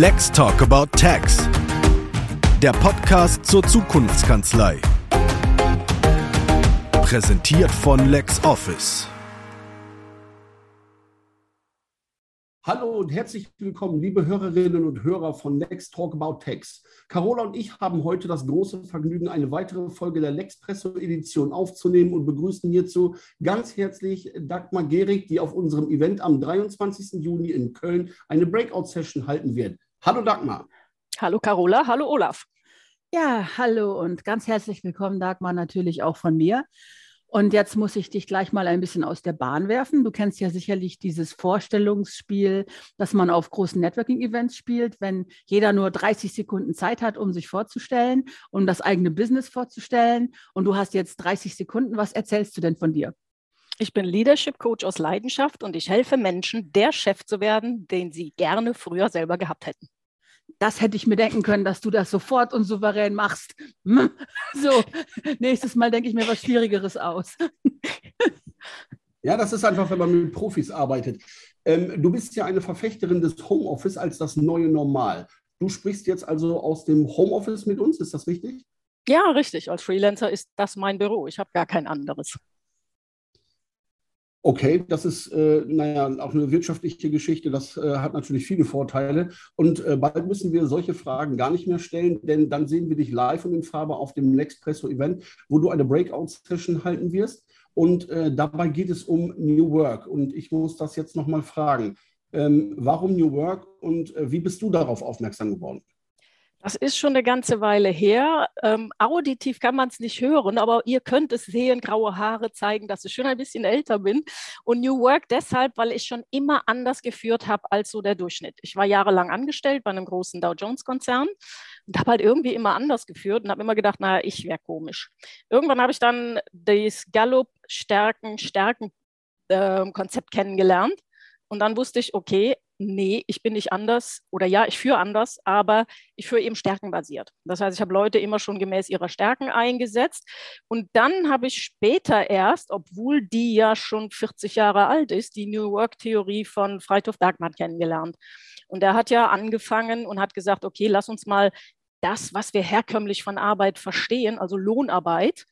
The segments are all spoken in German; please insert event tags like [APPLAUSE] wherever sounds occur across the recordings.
Let's Talk About Tax. Der Podcast zur Zukunftskanzlei. Präsentiert von LexOffice. Hallo und herzlich willkommen, liebe Hörerinnen und Hörer von Lex Talk About Tax. Carola und ich haben heute das große Vergnügen, eine weitere Folge der Lexpresso-Edition aufzunehmen und begrüßen hierzu ganz herzlich Dagmar Gehrig, die auf unserem Event am 23. Juni in Köln eine Breakout-Session halten wird. Hallo Dagmar. Hallo Carola, hallo Olaf. Ja, hallo und ganz herzlich willkommen, Dagmar, natürlich auch von mir. Und jetzt muss ich dich gleich mal ein bisschen aus der Bahn werfen. Du kennst ja sicherlich dieses Vorstellungsspiel, das man auf großen Networking-Events spielt, wenn jeder nur 30 Sekunden Zeit hat, um sich vorzustellen, um das eigene Business vorzustellen. Und du hast jetzt 30 Sekunden. Was erzählst du denn von dir? Ich bin Leadership Coach aus Leidenschaft und ich helfe Menschen, der Chef zu werden, den sie gerne früher selber gehabt hätten das hätte ich mir denken können, dass du das sofort und souverän machst. So, nächstes Mal denke ich mir was Schwierigeres aus. Ja, das ist einfach, wenn man mit Profis arbeitet. Ähm, du bist ja eine Verfechterin des Homeoffice als das neue Normal. Du sprichst jetzt also aus dem Homeoffice mit uns, ist das richtig? Ja, richtig. Als Freelancer ist das mein Büro. Ich habe gar kein anderes. Okay, das ist, äh, naja, auch eine wirtschaftliche Geschichte. Das äh, hat natürlich viele Vorteile. Und äh, bald müssen wir solche Fragen gar nicht mehr stellen, denn dann sehen wir dich live und in Farbe auf dem Lexpresso-Event, wo du eine Breakout-Session halten wirst. Und äh, dabei geht es um New Work. Und ich muss das jetzt nochmal fragen. Ähm, warum New Work und äh, wie bist du darauf aufmerksam geworden? Das ist schon eine ganze Weile her. Ähm, auditiv kann man es nicht hören, aber ihr könnt es sehen, graue Haare zeigen, dass ich schon ein bisschen älter bin. Und New Work deshalb, weil ich schon immer anders geführt habe als so der Durchschnitt. Ich war jahrelang angestellt bei einem großen Dow Jones-Konzern und habe halt irgendwie immer anders geführt und habe immer gedacht, naja, ich wäre komisch. Irgendwann habe ich dann das Gallup-Stärken-Stärken-Konzept ähm, kennengelernt. Und dann wusste ich, okay, nee, ich bin nicht anders oder ja, ich führe anders, aber ich führe eben stärkenbasiert. Das heißt, ich habe Leute immer schon gemäß ihrer Stärken eingesetzt. Und dann habe ich später erst, obwohl die ja schon 40 Jahre alt ist, die New Work-Theorie von Freithof Bergmann kennengelernt. Und er hat ja angefangen und hat gesagt, okay, lass uns mal das, was wir herkömmlich von Arbeit verstehen, also Lohnarbeit,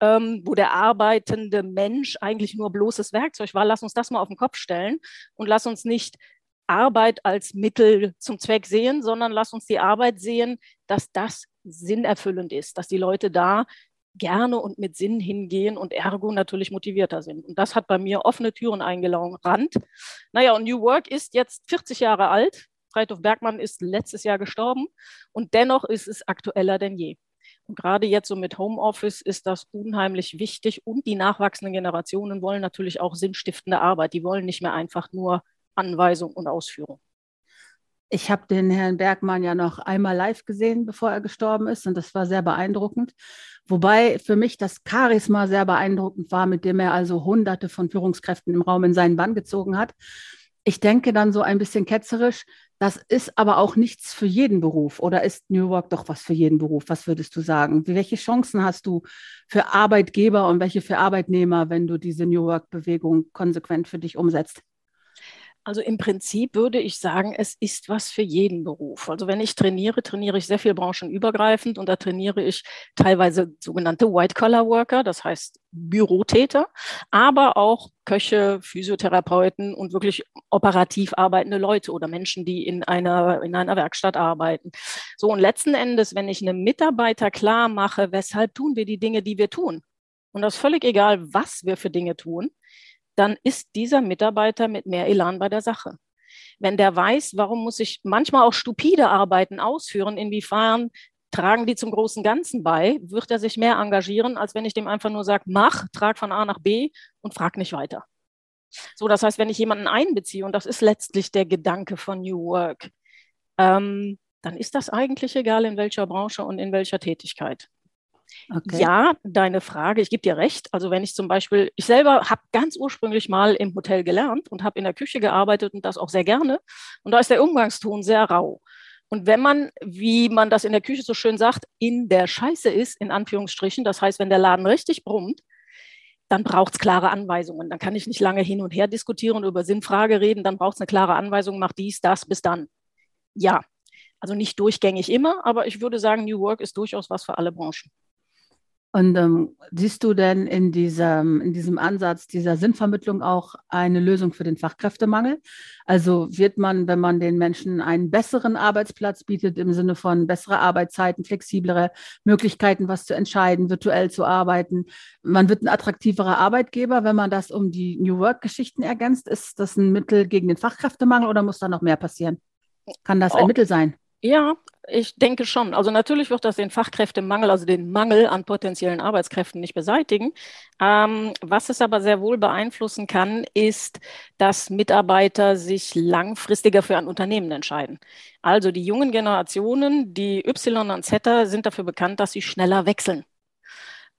ähm, wo der arbeitende Mensch eigentlich nur bloßes Werkzeug war. Lass uns das mal auf den Kopf stellen und lass uns nicht Arbeit als Mittel zum Zweck sehen, sondern lass uns die Arbeit sehen, dass das sinnerfüllend ist, dass die Leute da gerne und mit Sinn hingehen und ergo natürlich motivierter sind. Und das hat bei mir offene Türen eingerannt. Naja, und New Work ist jetzt 40 Jahre alt. Freithof Bergmann ist letztes Jahr gestorben und dennoch ist es aktueller denn je. Und gerade jetzt so mit Homeoffice ist das unheimlich wichtig und die nachwachsenden Generationen wollen natürlich auch sinnstiftende Arbeit. Die wollen nicht mehr einfach nur Anweisung und Ausführung. Ich habe den Herrn Bergmann ja noch einmal live gesehen, bevor er gestorben ist, und das war sehr beeindruckend. Wobei für mich das Charisma sehr beeindruckend war, mit dem er also Hunderte von Führungskräften im Raum in seinen Bann gezogen hat. Ich denke dann so ein bisschen ketzerisch, das ist aber auch nichts für jeden Beruf. Oder ist New Work doch was für jeden Beruf? Was würdest du sagen? Welche Chancen hast du für Arbeitgeber und welche für Arbeitnehmer, wenn du diese New Work-Bewegung konsequent für dich umsetzt? Also im Prinzip würde ich sagen, es ist was für jeden Beruf. Also wenn ich trainiere, trainiere ich sehr viel branchenübergreifend und da trainiere ich teilweise sogenannte White-Collar-Worker, das heißt Bürotäter, aber auch Köche, Physiotherapeuten und wirklich operativ arbeitende Leute oder Menschen, die in einer, in einer Werkstatt arbeiten. So, und letzten Endes, wenn ich einem Mitarbeiter klar mache, weshalb tun wir die Dinge, die wir tun, und das ist völlig egal, was wir für Dinge tun, dann ist dieser Mitarbeiter mit mehr Elan bei der Sache. Wenn der weiß, warum muss ich manchmal auch stupide Arbeiten ausführen, inwiefern tragen die zum großen Ganzen bei, wird er sich mehr engagieren, als wenn ich dem einfach nur sage, mach, trag von A nach B und frag nicht weiter. So, das heißt, wenn ich jemanden einbeziehe, und das ist letztlich der Gedanke von New Work, ähm, dann ist das eigentlich egal, in welcher Branche und in welcher Tätigkeit. Okay. Ja, deine Frage, ich gebe dir recht. Also wenn ich zum Beispiel, ich selber habe ganz ursprünglich mal im Hotel gelernt und habe in der Küche gearbeitet und das auch sehr gerne. Und da ist der Umgangston sehr rau. Und wenn man, wie man das in der Küche so schön sagt, in der Scheiße ist, in Anführungsstrichen, das heißt, wenn der Laden richtig brummt, dann braucht es klare Anweisungen. Dann kann ich nicht lange hin und her diskutieren und über Sinnfrage reden. Dann braucht es eine klare Anweisung, mach dies, das, bis dann. Ja, Also nicht durchgängig immer, aber ich würde sagen, New Work ist durchaus was für alle Branchen. Und ähm, siehst du denn in diesem, in diesem Ansatz dieser Sinnvermittlung auch eine Lösung für den Fachkräftemangel? Also wird man, wenn man den Menschen einen besseren Arbeitsplatz bietet, im Sinne von bessere Arbeitszeiten, flexiblere Möglichkeiten, was zu entscheiden, virtuell zu arbeiten, man wird ein attraktiverer Arbeitgeber, wenn man das um die New Work-Geschichten ergänzt? Ist das ein Mittel gegen den Fachkräftemangel oder muss da noch mehr passieren? Kann das ein oh. Mittel sein? Ja, ich denke schon. Also natürlich wird das den Fachkräftemangel, also den Mangel an potenziellen Arbeitskräften nicht beseitigen. Ähm, was es aber sehr wohl beeinflussen kann, ist, dass Mitarbeiter sich langfristiger für ein Unternehmen entscheiden. Also die jungen Generationen, die Y und Z, sind dafür bekannt, dass sie schneller wechseln.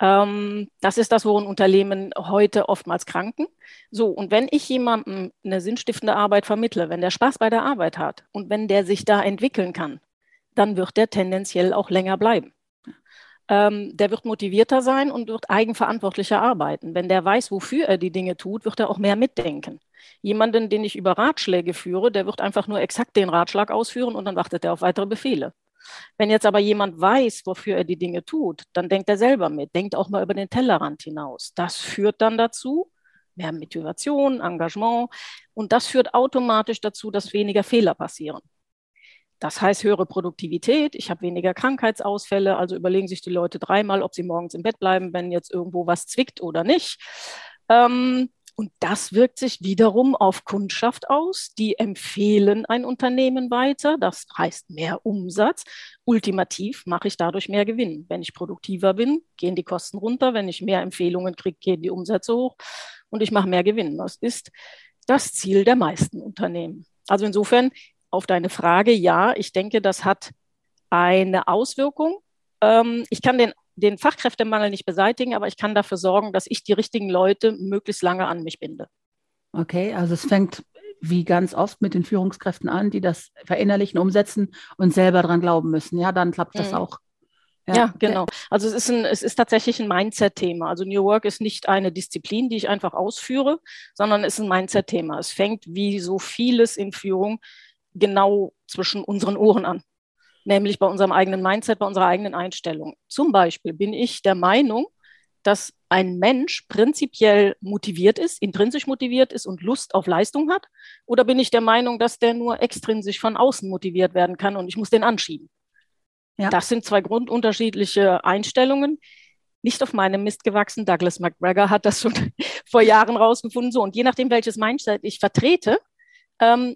Ähm, das ist das, worin Unternehmen heute oftmals kranken. So, und wenn ich jemandem eine sinnstiftende Arbeit vermittle, wenn der Spaß bei der Arbeit hat und wenn der sich da entwickeln kann, dann wird der tendenziell auch länger bleiben. Ähm, der wird motivierter sein und wird eigenverantwortlicher arbeiten. Wenn der weiß, wofür er die Dinge tut, wird er auch mehr mitdenken. Jemanden, den ich über Ratschläge führe, der wird einfach nur exakt den Ratschlag ausführen und dann wartet er auf weitere Befehle. Wenn jetzt aber jemand weiß, wofür er die Dinge tut, dann denkt er selber mit, denkt auch mal über den Tellerrand hinaus. Das führt dann dazu, mehr Motivation, Engagement und das führt automatisch dazu, dass weniger Fehler passieren. Das heißt höhere Produktivität, ich habe weniger Krankheitsausfälle, also überlegen sich die Leute dreimal, ob sie morgens im Bett bleiben, wenn jetzt irgendwo was zwickt oder nicht. Ähm, und das wirkt sich wiederum auf Kundschaft aus. Die empfehlen ein Unternehmen weiter. Das heißt mehr Umsatz. Ultimativ mache ich dadurch mehr Gewinn. Wenn ich produktiver bin, gehen die Kosten runter. Wenn ich mehr Empfehlungen kriege, gehen die Umsätze hoch und ich mache mehr Gewinn. Das ist das Ziel der meisten Unternehmen. Also insofern auf deine Frage, ja, ich denke, das hat eine Auswirkung. Ähm, ich kann den den Fachkräftemangel nicht beseitigen, aber ich kann dafür sorgen, dass ich die richtigen Leute möglichst lange an mich binde. Okay, also es fängt wie ganz oft mit den Führungskräften an, die das verinnerlichen, umsetzen und selber dran glauben müssen. Ja, dann klappt das mhm. auch. Ja, ja, genau. Also es ist, ein, es ist tatsächlich ein Mindset-Thema. Also New Work ist nicht eine Disziplin, die ich einfach ausführe, sondern es ist ein Mindset-Thema. Es fängt wie so vieles in Führung genau zwischen unseren Ohren an nämlich bei unserem eigenen Mindset, bei unserer eigenen Einstellung. Zum Beispiel bin ich der Meinung, dass ein Mensch prinzipiell motiviert ist, intrinsisch motiviert ist und Lust auf Leistung hat? Oder bin ich der Meinung, dass der nur extrinsisch von außen motiviert werden kann und ich muss den anschieben? Ja. Das sind zwei grundunterschiedliche Einstellungen. Nicht auf meinem Mist gewachsen. Douglas McGregor hat das schon [LAUGHS] vor Jahren rausgefunden. So, und je nachdem, welches Mindset ich vertrete, ähm,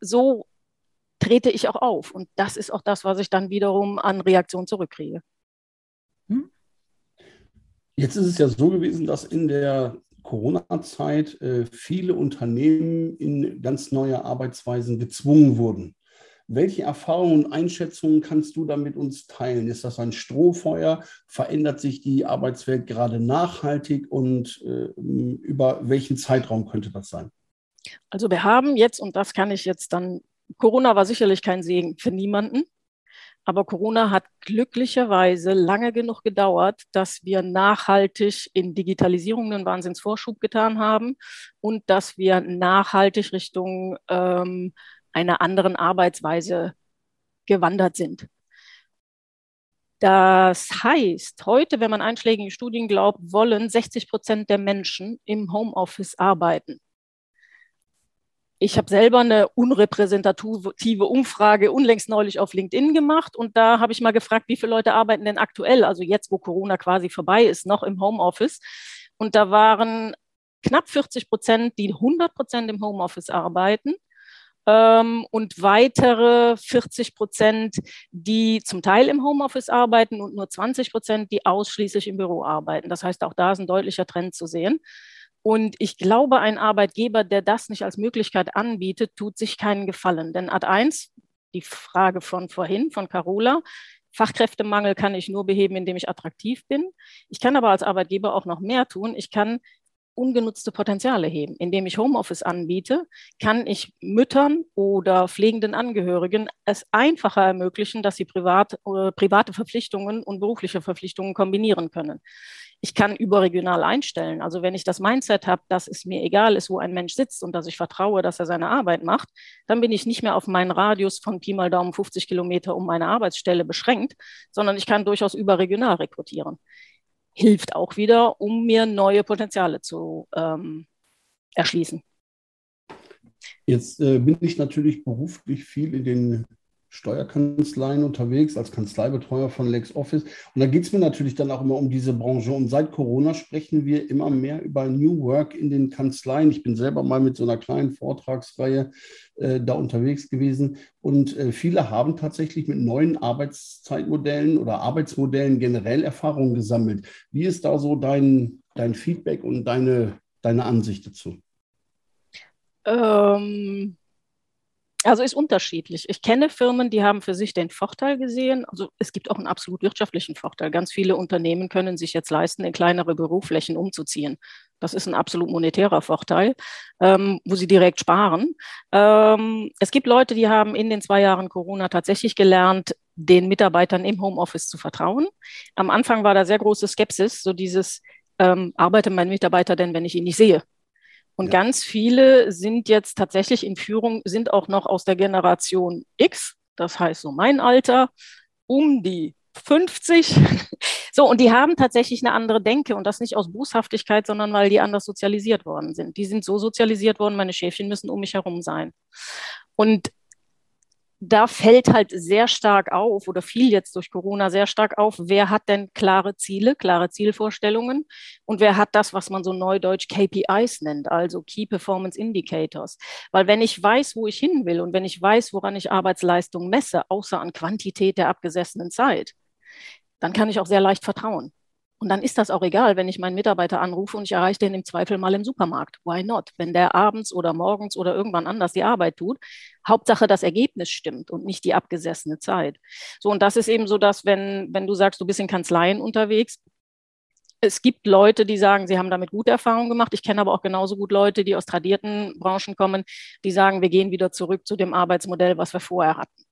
so trete ich auch auf. Und das ist auch das, was ich dann wiederum an Reaktion zurückkriege. Hm? Jetzt ist es ja so gewesen, dass in der Corona-Zeit äh, viele Unternehmen in ganz neue Arbeitsweisen gezwungen wurden. Welche Erfahrungen und Einschätzungen kannst du da mit uns teilen? Ist das ein Strohfeuer? Verändert sich die Arbeitswelt gerade nachhaltig und äh, über welchen Zeitraum könnte das sein? Also wir haben jetzt, und das kann ich jetzt dann Corona war sicherlich kein Segen für niemanden. Aber Corona hat glücklicherweise lange genug gedauert, dass wir nachhaltig in Digitalisierung einen Wahnsinnsvorschub getan haben und dass wir nachhaltig Richtung ähm, einer anderen Arbeitsweise gewandert sind. Das heißt, heute, wenn man einschlägigen Studien glaubt, wollen 60 Prozent der Menschen im Homeoffice arbeiten. Ich habe selber eine unrepräsentative Umfrage unlängst neulich auf LinkedIn gemacht und da habe ich mal gefragt, wie viele Leute arbeiten denn aktuell, also jetzt, wo Corona quasi vorbei ist, noch im Homeoffice. Und da waren knapp 40 Prozent, die 100 Prozent im Homeoffice arbeiten ähm, und weitere 40 Prozent, die zum Teil im Homeoffice arbeiten und nur 20 Prozent, die ausschließlich im Büro arbeiten. Das heißt, auch da ist ein deutlicher Trend zu sehen. Und ich glaube, ein Arbeitgeber, der das nicht als Möglichkeit anbietet, tut sich keinen Gefallen. Denn Ad 1, die Frage von vorhin, von Carola, Fachkräftemangel kann ich nur beheben, indem ich attraktiv bin. Ich kann aber als Arbeitgeber auch noch mehr tun. Ich kann ungenutzte Potenziale heben. Indem ich Homeoffice anbiete, kann ich Müttern oder pflegenden Angehörigen es einfacher ermöglichen, dass sie privat, äh, private Verpflichtungen und berufliche Verpflichtungen kombinieren können. Ich kann überregional einstellen. Also wenn ich das Mindset habe, dass es mir egal ist, wo ein Mensch sitzt und dass ich vertraue, dass er seine Arbeit macht, dann bin ich nicht mehr auf meinen Radius von Pi mal Daumen 50 Kilometer um meine Arbeitsstelle beschränkt, sondern ich kann durchaus überregional rekrutieren hilft auch wieder, um mir neue Potenziale zu ähm, erschließen. Jetzt äh, bin ich natürlich beruflich viel in den Steuerkanzleien unterwegs als Kanzleibetreuer von LexOffice. Und da geht es mir natürlich dann auch immer um diese Branche. Und seit Corona sprechen wir immer mehr über New Work in den Kanzleien. Ich bin selber mal mit so einer kleinen Vortragsreihe äh, da unterwegs gewesen. Und äh, viele haben tatsächlich mit neuen Arbeitszeitmodellen oder Arbeitsmodellen generell Erfahrungen gesammelt. Wie ist da so dein, dein Feedback und deine, deine Ansicht dazu? Ähm also ist unterschiedlich. Ich kenne Firmen, die haben für sich den Vorteil gesehen. Also es gibt auch einen absolut wirtschaftlichen Vorteil. Ganz viele Unternehmen können sich jetzt leisten, in kleinere Büroflächen umzuziehen. Das ist ein absolut monetärer Vorteil, ähm, wo sie direkt sparen. Ähm, es gibt Leute, die haben in den zwei Jahren Corona tatsächlich gelernt, den Mitarbeitern im Homeoffice zu vertrauen. Am Anfang war da sehr große Skepsis, so dieses, ähm, arbeite mein Mitarbeiter denn, wenn ich ihn nicht sehe? Und ja. ganz viele sind jetzt tatsächlich in Führung, sind auch noch aus der Generation X, das heißt so mein Alter, um die 50. [LAUGHS] So, und die haben tatsächlich eine andere Denke und das nicht aus Boshaftigkeit, sondern weil die anders sozialisiert worden sind. Die sind so sozialisiert worden, meine Schäfchen müssen um mich herum sein. Und da fällt halt sehr stark auf oder fiel jetzt durch Corona sehr stark auf, wer hat denn klare Ziele, klare Zielvorstellungen und wer hat das, was man so neudeutsch KPIs nennt, also Key Performance Indicators. Weil wenn ich weiß, wo ich hin will und wenn ich weiß, woran ich Arbeitsleistung messe, außer an Quantität der abgesessenen Zeit, dann kann ich auch sehr leicht vertrauen. Und dann ist das auch egal, wenn ich meinen Mitarbeiter anrufe und ich erreiche den im Zweifel mal im Supermarkt. Why not? Wenn der abends oder morgens oder irgendwann anders die Arbeit tut, Hauptsache das Ergebnis stimmt und nicht die abgesessene Zeit. So, und das ist eben so, dass wenn, wenn du sagst, du bist in Kanzleien unterwegs, es gibt Leute, die sagen, sie haben damit gute Erfahrungen gemacht. Ich kenne aber auch genauso gut Leute, die aus tradierten Branchen kommen, die sagen, wir gehen wieder zurück zu dem Arbeitsmodell, was wir vorher hatten.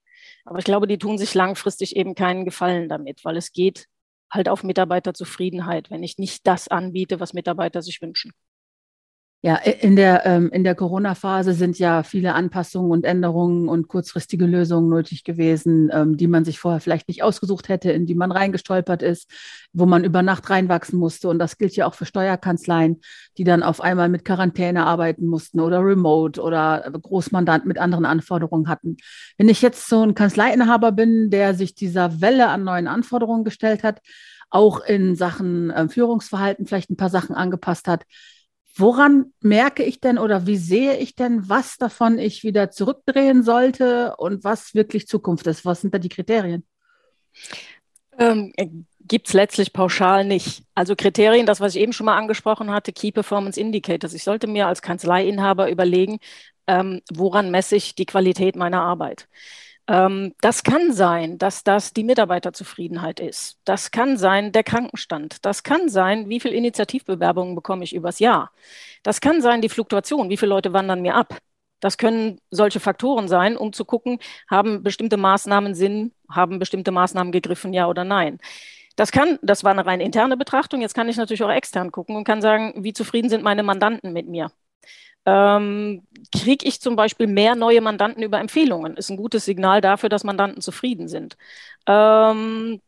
Aber ich glaube, die tun sich langfristig eben keinen Gefallen damit, weil es geht halt auf Mitarbeiterzufriedenheit, wenn ich nicht das anbiete, was Mitarbeiter sich wünschen. Ja, in der, ähm, in der Corona-Phase sind ja viele Anpassungen und Änderungen und kurzfristige Lösungen nötig gewesen, ähm, die man sich vorher vielleicht nicht ausgesucht hätte, in die man reingestolpert ist, wo man über Nacht reinwachsen musste. Und das gilt ja auch für Steuerkanzleien, die dann auf einmal mit Quarantäne arbeiten mussten oder remote oder Großmandant mit anderen Anforderungen hatten. Wenn ich jetzt so ein Kanzleiinhaber bin, der sich dieser Welle an neuen Anforderungen gestellt hat, auch in Sachen äh, Führungsverhalten vielleicht ein paar Sachen angepasst hat, Woran merke ich denn oder wie sehe ich denn, was davon ich wieder zurückdrehen sollte und was wirklich Zukunft ist? Was sind da die Kriterien? Ähm, äh, Gibt es letztlich pauschal nicht. Also Kriterien, das, was ich eben schon mal angesprochen hatte, Key Performance Indicators. Ich sollte mir als Kanzleiinhaber überlegen, ähm, woran messe ich die Qualität meiner Arbeit. Ähm, das kann sein, dass das die Mitarbeiterzufriedenheit ist. Das kann sein der Krankenstand. Das kann sein, wie viele Initiativbewerbungen bekomme ich übers Jahr. Das kann sein die Fluktuation, wie viele Leute wandern mir ab. Das können solche Faktoren sein, um zu gucken, haben bestimmte Maßnahmen Sinn, haben bestimmte Maßnahmen gegriffen, ja oder nein. Das kann, das war eine rein interne Betrachtung. Jetzt kann ich natürlich auch extern gucken und kann sagen, wie zufrieden sind meine Mandanten mit mir ähm, kriege ich zum Beispiel mehr neue Mandanten über Empfehlungen. Ist ein gutes Signal dafür, dass Mandanten zufrieden sind. Ähm,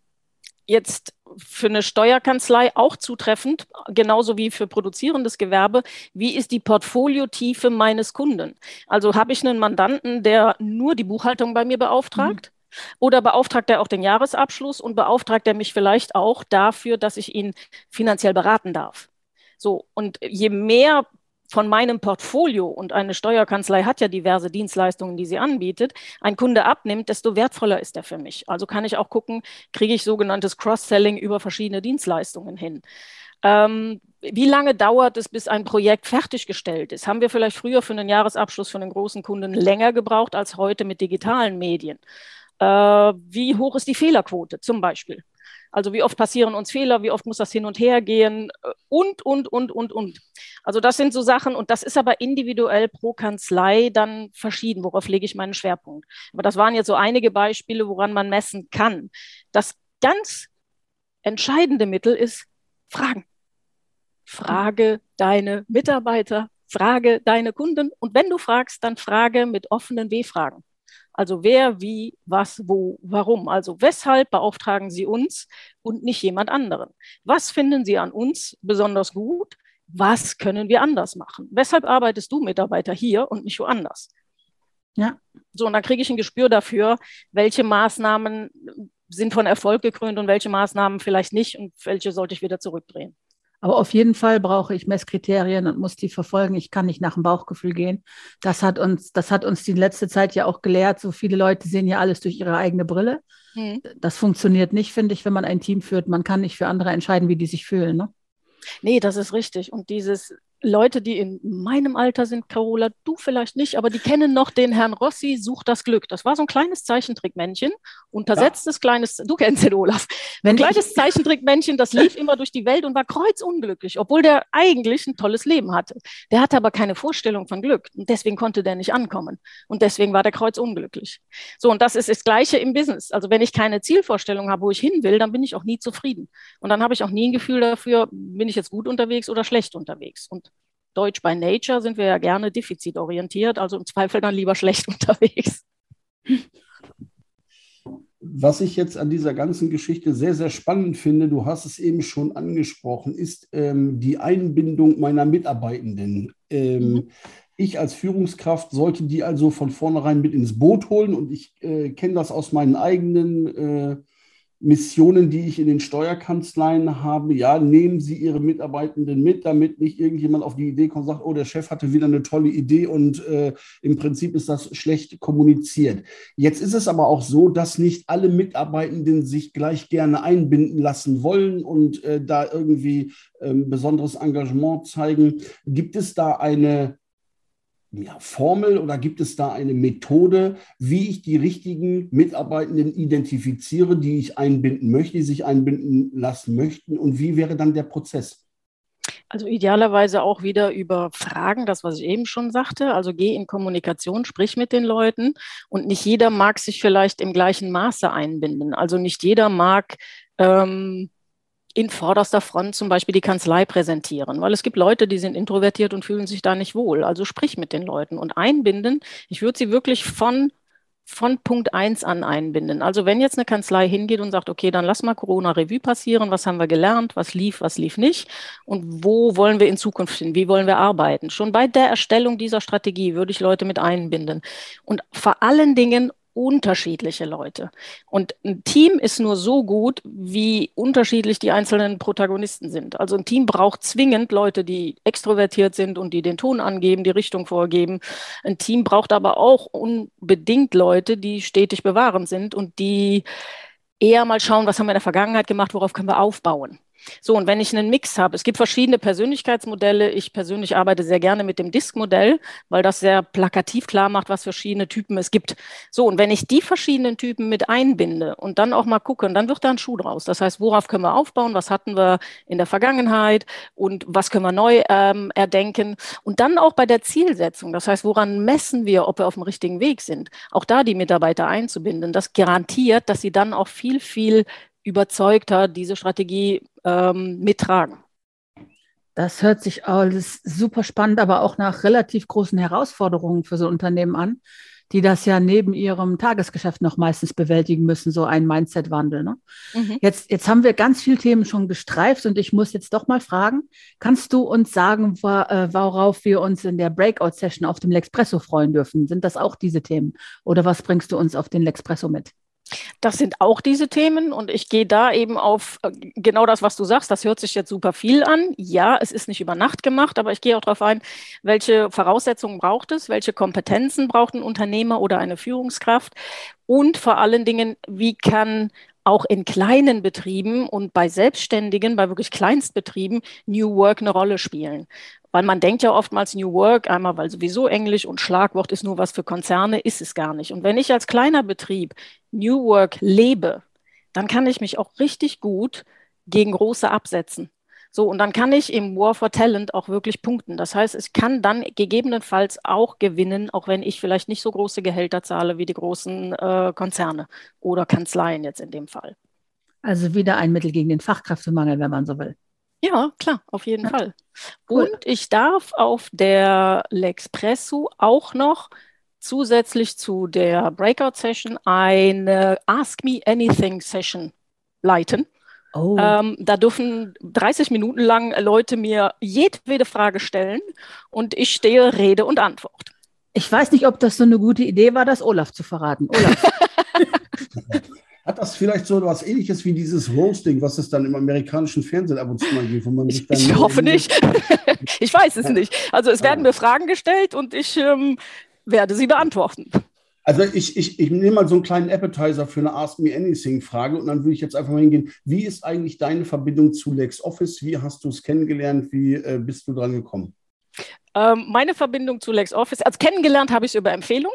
jetzt für eine Steuerkanzlei auch zutreffend, genauso wie für produzierendes Gewerbe. Wie ist die Portfoliotiefe meines Kunden? Also habe ich einen Mandanten, der nur die Buchhaltung bei mir beauftragt? Mhm. Oder beauftragt er auch den Jahresabschluss und beauftragt er mich vielleicht auch dafür, dass ich ihn finanziell beraten darf? So, und je mehr von meinem Portfolio, und eine Steuerkanzlei hat ja diverse Dienstleistungen, die sie anbietet, ein Kunde abnimmt, desto wertvoller ist er für mich. Also kann ich auch gucken, kriege ich sogenanntes Cross-Selling über verschiedene Dienstleistungen hin. Ähm, wie lange dauert es, bis ein Projekt fertiggestellt ist? Haben wir vielleicht früher für einen Jahresabschluss von den großen Kunden länger gebraucht als heute mit digitalen Medien? Äh, wie hoch ist die Fehlerquote zum Beispiel? Also wie oft passieren uns Fehler, wie oft muss das hin und her gehen und, und, und, und, und. Also das sind so Sachen und das ist aber individuell pro Kanzlei dann verschieden, worauf lege ich meinen Schwerpunkt. Aber das waren jetzt so einige Beispiele, woran man messen kann. Das ganz entscheidende Mittel ist Fragen. Frage deine Mitarbeiter, frage deine Kunden und wenn du fragst, dann frage mit offenen W-Fragen. Also wer, wie, was, wo, warum. Also weshalb beauftragen Sie uns und nicht jemand anderen? Was finden Sie an uns besonders gut? Was können wir anders machen? Weshalb arbeitest du Mitarbeiter hier und nicht woanders? Ja. So, und dann kriege ich ein Gespür dafür, welche Maßnahmen sind von Erfolg gekrönt und welche Maßnahmen vielleicht nicht und welche sollte ich wieder zurückdrehen. Aber auf jeden Fall brauche ich Messkriterien und muss die verfolgen. Ich kann nicht nach dem Bauchgefühl gehen. Das hat uns, das hat uns die letzte Zeit ja auch gelehrt. So viele Leute sehen ja alles durch ihre eigene Brille. Hm. Das funktioniert nicht, finde ich, wenn man ein Team führt. Man kann nicht für andere entscheiden, wie die sich fühlen. Ne? Nee, das ist richtig. Und dieses Leute, die in meinem Alter sind, Carola, du vielleicht nicht, aber die kennen noch den Herrn Rossi, sucht das Glück. Das war so ein kleines Zeichentrickmännchen, untersetztes ja. kleines, du kennst den Olaf, Wenn ein kleines Zeichentrickmännchen, das lief immer durch die Welt und war kreuzunglücklich, obwohl der eigentlich ein tolles Leben hatte. Der hatte aber keine Vorstellung von Glück und deswegen konnte der nicht ankommen und deswegen war der kreuzunglücklich. So, und das ist das Gleiche im Business. Also wenn ich keine Zielvorstellung habe, wo ich hin will, dann bin ich auch nie zufrieden. Und dann habe ich auch nie ein Gefühl dafür, bin ich jetzt gut unterwegs oder schlecht unterwegs. Und Deutsch by Nature sind wir ja gerne defizitorientiert, also im Zweifel dann lieber schlecht [LAUGHS] unterwegs. Was ich jetzt an dieser ganzen Geschichte sehr, sehr spannend finde, du hast es eben schon angesprochen, ist ähm, die Einbindung meiner Mitarbeitenden. Ähm, mhm. Ich als Führungskraft sollte die also von vornherein mit ins Boot holen und ich äh, kenne das aus meinen eigenen äh, Missionen, die ich in den Steuerkanzleien habe, ja, nehmen Sie Ihre Mitarbeitenden mit, damit nicht irgendjemand auf die Idee kommt und sagt, oh, der Chef hatte wieder eine tolle Idee und äh, im Prinzip ist das schlecht kommuniziert. Jetzt ist es aber auch so, dass nicht alle Mitarbeitenden sich gleich gerne einbinden lassen wollen und äh, da irgendwie äh, besonderes Engagement zeigen. Gibt es da eine ja, Formel oder gibt es da eine Methode, wie ich die richtigen Mitarbeitenden identifiziere, die ich einbinden möchte, die sich einbinden lassen möchten und wie wäre dann der Prozess? Also idealerweise auch wieder über Fragen, das, was ich eben schon sagte. Also geh in Kommunikation, sprich mit den Leuten und nicht jeder mag sich vielleicht im gleichen Maße einbinden. Also nicht jeder mag ähm, in vorderster Front zum Beispiel die Kanzlei präsentieren, weil es gibt Leute, die sind introvertiert und fühlen sich da nicht wohl. Also sprich mit den Leuten und einbinden. Ich würde sie wirklich von von Punkt 1 an einbinden. Also wenn jetzt eine Kanzlei hingeht und sagt, okay, dann lass mal Corona-Revue passieren, was haben wir gelernt, was lief, was lief nicht und wo wollen wir in Zukunft hin, wie wollen wir arbeiten. Schon bei der Erstellung dieser Strategie würde ich Leute mit einbinden und vor allen Dingen unterschiedliche Leute. Und ein Team ist nur so gut, wie unterschiedlich die einzelnen Protagonisten sind. Also ein Team braucht zwingend Leute, die extrovertiert sind und die den Ton angeben, die Richtung vorgeben. Ein Team braucht aber auch unbedingt Leute, die stetig bewahrend sind und die eher mal schauen, was haben wir in der Vergangenheit gemacht, worauf können wir aufbauen. So, und wenn ich einen Mix habe, es gibt verschiedene Persönlichkeitsmodelle. Ich persönlich arbeite sehr gerne mit dem Disk-Modell, weil das sehr plakativ klar macht, was verschiedene Typen es gibt. So, und wenn ich die verschiedenen Typen mit einbinde und dann auch mal gucke, dann wird da ein Schuh draus. Das heißt, worauf können wir aufbauen? Was hatten wir in der Vergangenheit? Und was können wir neu ähm, erdenken? Und dann auch bei der Zielsetzung. Das heißt, woran messen wir, ob wir auf dem richtigen Weg sind? Auch da die Mitarbeiter einzubinden. Das garantiert, dass sie dann auch viel, viel überzeugter diese Strategie ähm, mittragen. Das hört sich alles super spannend, aber auch nach relativ großen Herausforderungen für so Unternehmen an, die das ja neben ihrem Tagesgeschäft noch meistens bewältigen müssen, so ein Mindset-Wandel. Ne? Mhm. Jetzt, jetzt haben wir ganz viele Themen schon gestreift und ich muss jetzt doch mal fragen, kannst du uns sagen, äh, worauf wir uns in der Breakout-Session auf dem Lexpresso freuen dürfen? Sind das auch diese Themen oder was bringst du uns auf den Lexpresso mit? Das sind auch diese Themen und ich gehe da eben auf äh, genau das, was du sagst. Das hört sich jetzt super viel an. Ja, es ist nicht über Nacht gemacht, aber ich gehe auch darauf ein, welche Voraussetzungen braucht es, welche Kompetenzen braucht ein Unternehmer oder eine Führungskraft und vor allen Dingen, wie kann auch in kleinen Betrieben und bei Selbstständigen, bei wirklich Kleinstbetrieben New Work eine Rolle spielen. Weil man denkt ja oftmals New Work, einmal weil sowieso Englisch und Schlagwort ist nur was für Konzerne, ist es gar nicht. Und wenn ich als kleiner Betrieb New Work lebe, dann kann ich mich auch richtig gut gegen große absetzen. So, und dann kann ich im War for Talent auch wirklich punkten. Das heißt, ich kann dann gegebenenfalls auch gewinnen, auch wenn ich vielleicht nicht so große Gehälter zahle wie die großen äh, Konzerne oder Kanzleien jetzt in dem Fall. Also wieder ein Mittel gegen den Fachkräftemangel, wenn man so will. Ja, klar, auf jeden ja. Fall. Cool. Und ich darf auf der Lexpresso auch noch zusätzlich zu der Breakout-Session eine Ask Me Anything Session leiten. Oh. Ähm, da dürfen 30 Minuten lang Leute mir jedwede Frage stellen und ich stehe Rede und Antwort. Ich weiß nicht, ob das so eine gute Idee war, das Olaf zu verraten. Olaf. [LAUGHS] Hat das vielleicht so etwas ähnliches wie dieses Roasting, was es dann im amerikanischen Fernsehen ab und zu mal gibt? Wo man sich dann ich hoffe nicht. [LAUGHS] ich weiß es nicht. Also es werden mir Fragen gestellt und ich ähm, werde sie beantworten. Also ich, ich, ich nehme mal so einen kleinen Appetizer für eine Ask Me Anything-Frage und dann würde ich jetzt einfach mal hingehen. Wie ist eigentlich deine Verbindung zu LexOffice? Wie hast du es kennengelernt? Wie äh, bist du dran gekommen? Ähm, meine Verbindung zu LexOffice, also kennengelernt habe ich es über Empfehlung.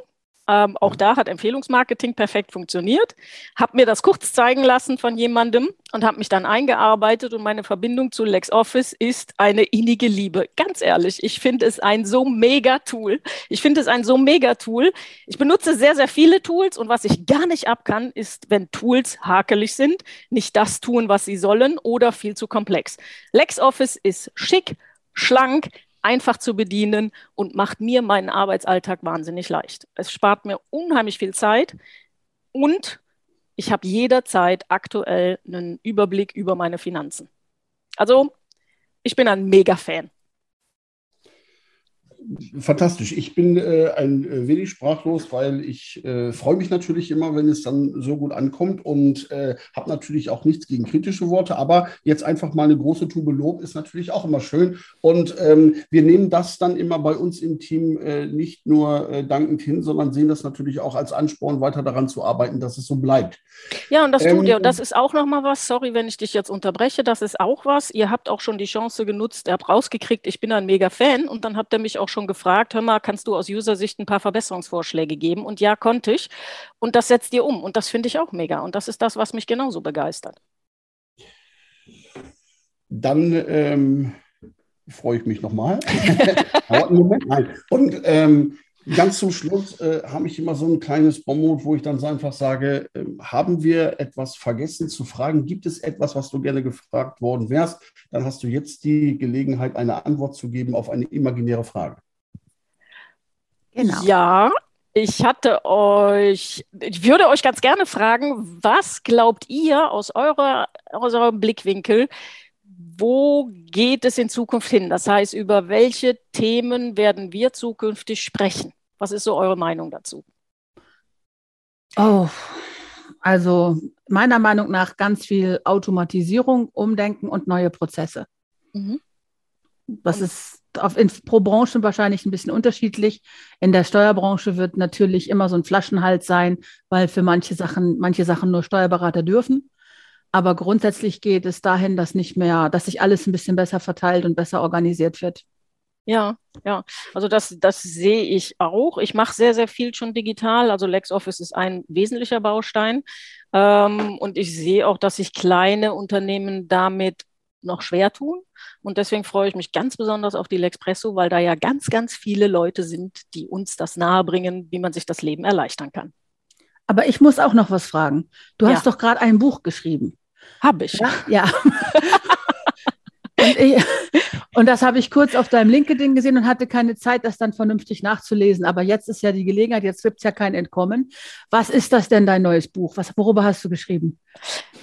Ähm, auch da hat Empfehlungsmarketing perfekt funktioniert. Habe mir das kurz zeigen lassen von jemandem und habe mich dann eingearbeitet. Und meine Verbindung zu LexOffice ist eine innige Liebe. Ganz ehrlich, ich finde es ein so mega Tool. Ich finde es ein so mega Tool. Ich benutze sehr, sehr viele Tools und was ich gar nicht ab kann, ist, wenn Tools hakelig sind, nicht das tun, was sie sollen oder viel zu komplex. LexOffice ist schick, schlank, einfach zu bedienen und macht mir meinen Arbeitsalltag wahnsinnig leicht. Es spart mir unheimlich viel Zeit und ich habe jederzeit aktuell einen Überblick über meine Finanzen. Also ich bin ein Mega-Fan. Fantastisch. Ich bin äh, ein äh, wenig sprachlos, weil ich äh, freue mich natürlich immer, wenn es dann so gut ankommt und äh, habe natürlich auch nichts gegen kritische Worte, aber jetzt einfach mal eine große Tube Lob ist natürlich auch immer schön. Und ähm, wir nehmen das dann immer bei uns im Team äh, nicht nur äh, dankend hin, sondern sehen das natürlich auch als Ansporn, weiter daran zu arbeiten, dass es so bleibt. Ja, und das ähm, tut ihr. Und das ist auch nochmal was. Sorry, wenn ich dich jetzt unterbreche. Das ist auch was. Ihr habt auch schon die Chance genutzt, ihr habt rausgekriegt, ich bin ein mega Fan und dann habt ihr mich auch schon gefragt, hör mal, kannst du aus User-Sicht ein paar Verbesserungsvorschläge geben? Und ja, konnte ich. Und das setzt ihr um. Und das finde ich auch mega. Und das ist das, was mich genauso begeistert. Dann ähm, freue ich mich nochmal. [LAUGHS] Und ähm, Ganz zum Schluss äh, habe ich immer so ein kleines Bonmot, wo ich dann einfach sage, äh, haben wir etwas vergessen zu fragen? Gibt es etwas, was du gerne gefragt worden wärst? Dann hast du jetzt die Gelegenheit, eine Antwort zu geben auf eine imaginäre Frage. Genau. Ja, ich hatte euch, ich würde euch ganz gerne fragen, was glaubt ihr aus, eurer, aus eurem Blickwinkel, wo geht es in Zukunft hin? Das heißt, über welche Themen werden wir zukünftig sprechen? Was ist so eure Meinung dazu? Oh, also meiner Meinung nach ganz viel Automatisierung, Umdenken und neue Prozesse. Mhm. Das ist auf, in, pro Branche wahrscheinlich ein bisschen unterschiedlich. In der Steuerbranche wird natürlich immer so ein Flaschenhals sein, weil für manche Sachen, manche Sachen nur Steuerberater dürfen. Aber grundsätzlich geht es dahin, dass nicht mehr, dass sich alles ein bisschen besser verteilt und besser organisiert wird. Ja, ja. Also das, das sehe ich auch. Ich mache sehr, sehr viel schon digital. Also LexOffice ist ein wesentlicher Baustein. Ähm, und ich sehe auch, dass sich kleine Unternehmen damit noch schwer tun. Und deswegen freue ich mich ganz besonders auf die Lexpresso, weil da ja ganz, ganz viele Leute sind, die uns das nahebringen, wie man sich das Leben erleichtern kann. Aber ich muss auch noch was fragen. Du ja. hast doch gerade ein Buch geschrieben. Habe ich. Ja. ja. und, ich, und, das habe ich kurz auf deinem LinkedIn gesehen und hatte keine Zeit, das dann vernünftig nachzulesen. Aber jetzt ist ja die Gelegenheit, jetzt gibt es ja kein Entkommen. Was ist das denn, dein neues Buch? Was, worüber hast du geschrieben?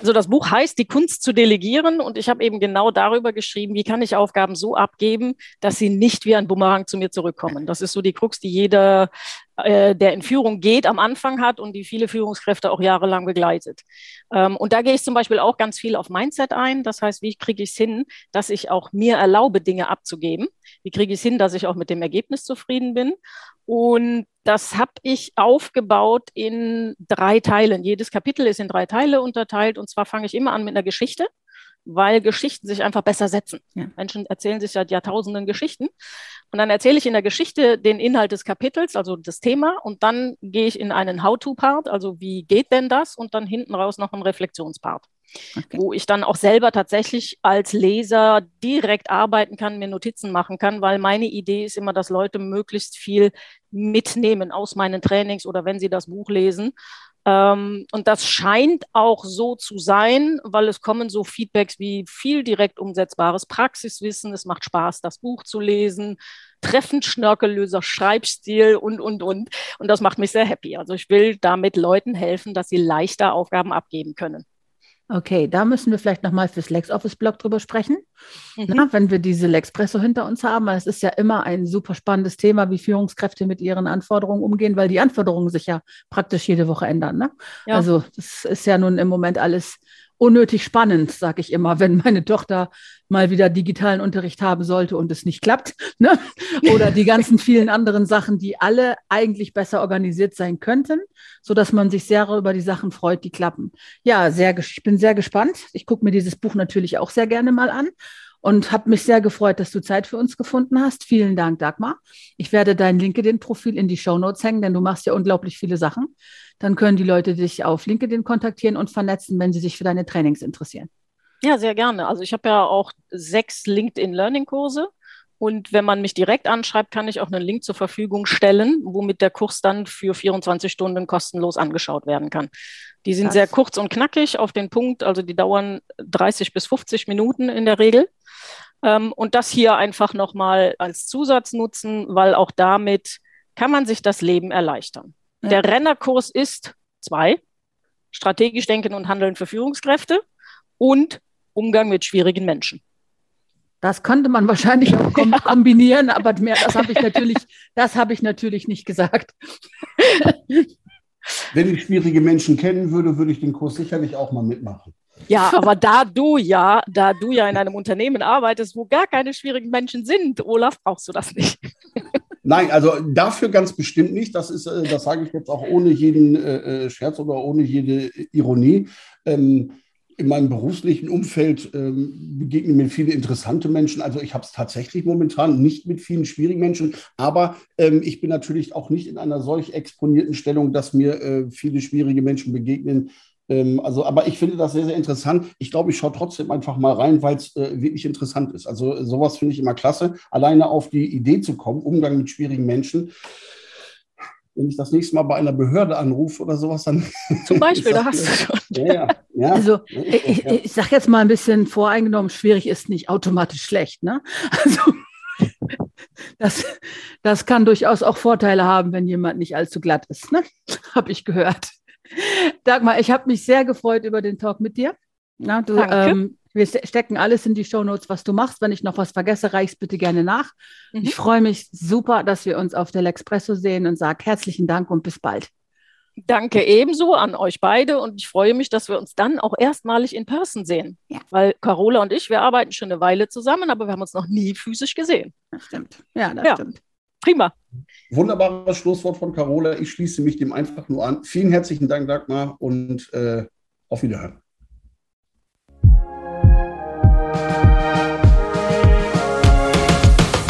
Also das Buch heißt Die Kunst zu delegieren und ich habe eben genau darüber geschrieben, wie kann ich Aufgaben so abgeben, dass sie nicht wie ein Bumerang zu mir zurückkommen. Das ist so die Krux, die jeder äh, der in Führung geht, am Anfang hat und die viele Führungskräfte auch jahrelang begleitet. Ähm, und da gehe ich zum Beispiel auch ganz viel auf Mindset ein. Das heißt, wie kriege ich es hin, dass ich auch mir erlaube, Dinge abzugeben? Wie kriege ich es hin, dass ich auch mit dem Ergebnis zufrieden bin? Und das habe ich aufgebaut in drei Teilen. Jedes Kapitel ist in drei Teile unterteilt. Und zwar fange ich immer an mit einer Geschichte. weil Geschichten sich einfach besser setzen. Ja. Menschen erzählen sich seit Jahrtausenden Geschichten. Und dann erzähle ich in der Geschichte den Inhalt des Kapitels, also das Thema, und dann gehe ich in einen How-to-Part, also wie geht denn das? Und dann hinten raus noch einen Reflexionspart. Okay. wo ich dann auch selber tatsächlich als Leser direkt arbeiten kann, mir Notizen machen kann, weil meine Idee ist immer, dass Leute möglichst viel mitnehmen aus meinen Trainings oder wenn sie das Buch lesen. Ähm, und das scheint auch so zu sein, weil es kommen so Feedbacks wie viel direkt umsetzbares Praxiswissen. Es macht Spaß, das Buch zu lesen, treffend schnörkellöser Schreibstil und, und, und. Und das macht mich sehr happy. Also ich will damit Leuten helfen, dass sie leichter Aufgaben abgeben können. Okay, da müssen wir vielleicht nochmal fürs LexOffice-Blog drüber sprechen, mhm. na, wenn wir diese Lexpresso hinter uns haben. Es ist ja immer ein super spannendes Thema, wie Führungskräfte mit ihren Anforderungen umgehen, weil die Anforderungen sich ja praktisch jede Woche ändern. Ne? Ja. Also das ist ja nun im Moment alles unnötig spannend, sage ich immer, wenn meine Tochter mal wieder digitalen Unterricht haben sollte und es nicht klappt. [LAUGHS] Ne? Oder die ganzen vielen anderen Sachen, die alle eigentlich besser organisiert sein könnten, sodass man sich sehr über die Sachen freut, die klappen. Ja, sehr, ich bin sehr gespannt. Ich gucke mir dieses Buch natürlich auch sehr gerne mal an und habe mich sehr gefreut, dass du Zeit für uns gefunden hast. Vielen Dank, Dagmar. Ich werde dein LinkedIn-Profil in die Show Notes hängen, denn du machst ja unglaublich viele Sachen. Dann können die Leute dich auf LinkedIn kontaktieren und vernetzen, wenn sie sich für deine Trainings interessieren. Ja, sehr gerne. Also ich habe ja auch sechs LinkedIn-Learning-Kurse. Und wenn man mich direkt anschreibt, kann ich auch einen Link zur Verfügung stellen, womit der Kurs dann für 24 Stunden kostenlos angeschaut werden kann. Die sind das. sehr kurz und knackig auf den Punkt, also die dauern 30 bis 50 Minuten in der Regel. Ähm, und das hier einfach nochmal als Zusatz nutzen, weil auch damit kann man sich das Leben erleichtern. Ja. Der Rennerkurs ist zwei, strategisch denken und handeln für Führungskräfte und Umgang mit schwierigen Menschen. Das könnte man wahrscheinlich auch [LAUGHS] kombinieren, aber mehr, das habe ich natürlich, das habe ich natürlich nicht gesagt. [LAUGHS] Wenn ich schwierige Menschen kennen würde, würde ich den Kurs sicherlich auch mal mitmachen. Ja, [LAUGHS] aber da du ja, da du ja in einem Unternehmen arbeitest, wo gar keine schwierigen Menschen sind, Olaf, brauchst du das nicht. Nein, also dafür ganz bestimmt nicht. Das ist, äh, das sage ich jetzt auch ohne jeden äh, äh, Scherz oder ohne jede Ironie. Ähm, in meinem beruflichen Umfeld ähm, begegnen mir viele interessante Menschen. Also ich habe es tatsächlich momentan nicht mit vielen schwierigen Menschen, aber ähm, ich bin natürlich auch nicht in einer solch exponierten Stellung, dass mir äh, viele schwierige Menschen begegnen, ähm, also, aber ich finde das sehr, sehr interessant. Ich glaube, ich schaue trotzdem einfach mal rein, weil es äh, wirklich interessant ist. Also sowas finde ich immer klasse, alleine auf die Idee zu kommen, Umgang mit schwierigen Menschen. Wenn ich das nächste Mal bei einer Behörde anrufe oder sowas, dann. [LAUGHS] Zum Beispiel, da hast du schon. Ja, ja. Also, ich, ich sage jetzt mal ein bisschen voreingenommen, schwierig ist nicht automatisch schlecht. Ne? [LAUGHS] Also, das, das kann durchaus auch Vorteile haben, wenn jemand nicht allzu glatt ist. Ne? [LAUGHS] Habe ich gehört. Dagmar, ich habe mich sehr gefreut über den Talk mit dir. Na, du, ähm, wir stecken alles in die Shownotes, was du machst. Wenn ich noch was vergesse, reich's bitte gerne nach. Mhm. Ich freue mich super, dass wir uns auf der L'Expresso sehen und sage herzlichen Dank und bis bald. Danke ebenso an euch beide und ich freue mich, dass wir uns dann auch erstmalig in Person sehen. Ja. Weil Carola und ich, wir arbeiten schon eine Weile zusammen, aber wir haben uns noch nie physisch gesehen. Das stimmt. Ja, das ja. stimmt. Prima. Wunderbares Schlusswort von Carola. Ich schließe mich dem einfach nur an. Vielen herzlichen Dank, Dagmar, und äh, auf Wiederhören.